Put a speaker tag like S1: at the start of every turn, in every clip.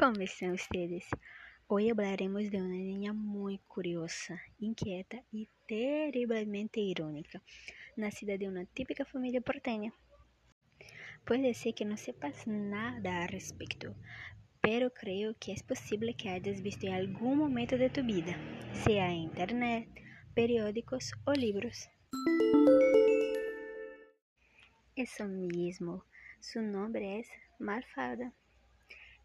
S1: Como estão vocês? Hoje hablaremos de uma niña muy curiosa, inquieta y terriblemente irónica, nacida de una típica familia porteña. Puede ser que no sepas nada al respecto, pero creo que es posible que hayas visto en algún momento de tu vida, sea en internet, periódicos o libros. Eso mismo, su nombre es Malfada.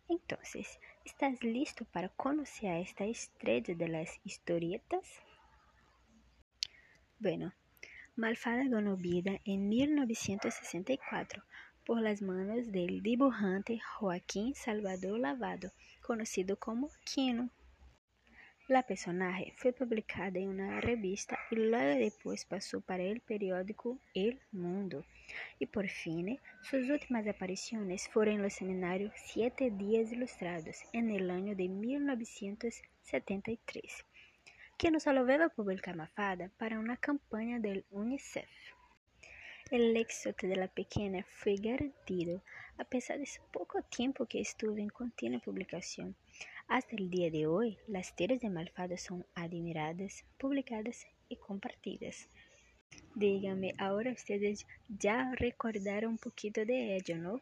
S1: Entonces, ¿estás listo para conocer a esta estrella de las historietas? Bueno, Malfada ganó vida en 1964 por las manos del dibujante Joaquín Salvador Lavado, conocido como Quino. La personaje fue publicada en una revista y luego después pasó para el periódico El Mundo. Y por fin, sus últimas apariciones fueron en los seminarios Siete Días Ilustrados en el año de 1973, que no solo veio publicar Mafada para una campaña del UNICEF. El éxito de la pequeña fue garantido a pesar de su poco tiempo que estuvo en continua publicación. Hasta el día de hoy, las tiras de Malfada son admiradas, publicadas y compartidas. Díganme, ahora ustedes ya recordaron un poquito de ello, ¿no?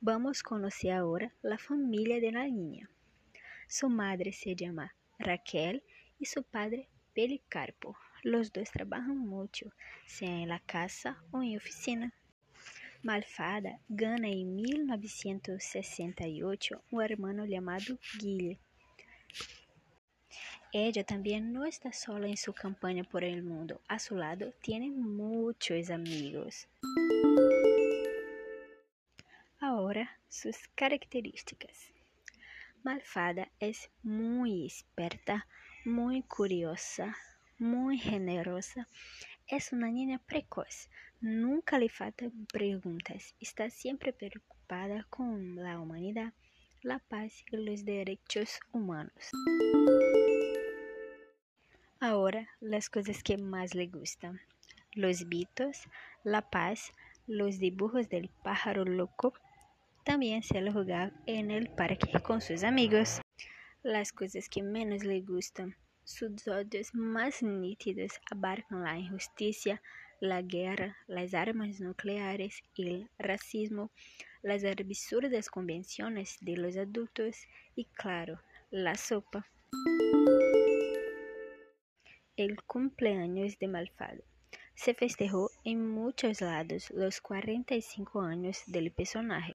S1: Vamos a conocer ahora la familia de la niña. Su madre se llama Raquel y su padre Pelicarpo. Los dos trabajan mucho, sea en la casa o en oficina. Malfada gana em 1968 um hermano chamado Guille. Ella também não está sola em sua campanha por el mundo. A seu lado tiene muitos amigos. Agora, suas características. Malfada é muito esperta, muito curiosa, muito generosa. É uma niña precoz. Nunca le faltan preguntas. Está siempre preocupada con la humanidad, la paz y los derechos humanos. Ahora, las cosas que más le gustan. Los bitos, la paz, los dibujos del pájaro loco. También se jugar en el parque con sus amigos. Las cosas que menos le gustan. Sus odios más nítidos abarcan la injusticia, la guerra, las armas nucleares, el racismo, las absurdas convenciones de los adultos y, claro, la sopa. El cumpleaños de Malfado. Se festejó en muchos lados los 45 años del personaje.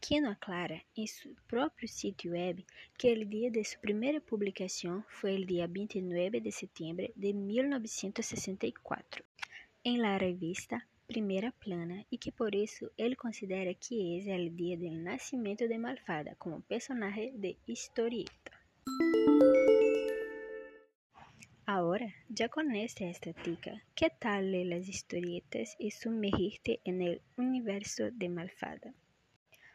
S1: Quien aclara en su propio sitio web que el día de su primera publicación fue el día 29 de septiembre de 1964 em la revista Primeira Plana e que por isso ele considera que é o dia do nascimento de Malfada como personagem de historieta. Agora, já conhece esta tica, que tal ler as historietas e sumergirte el universo de Malfada?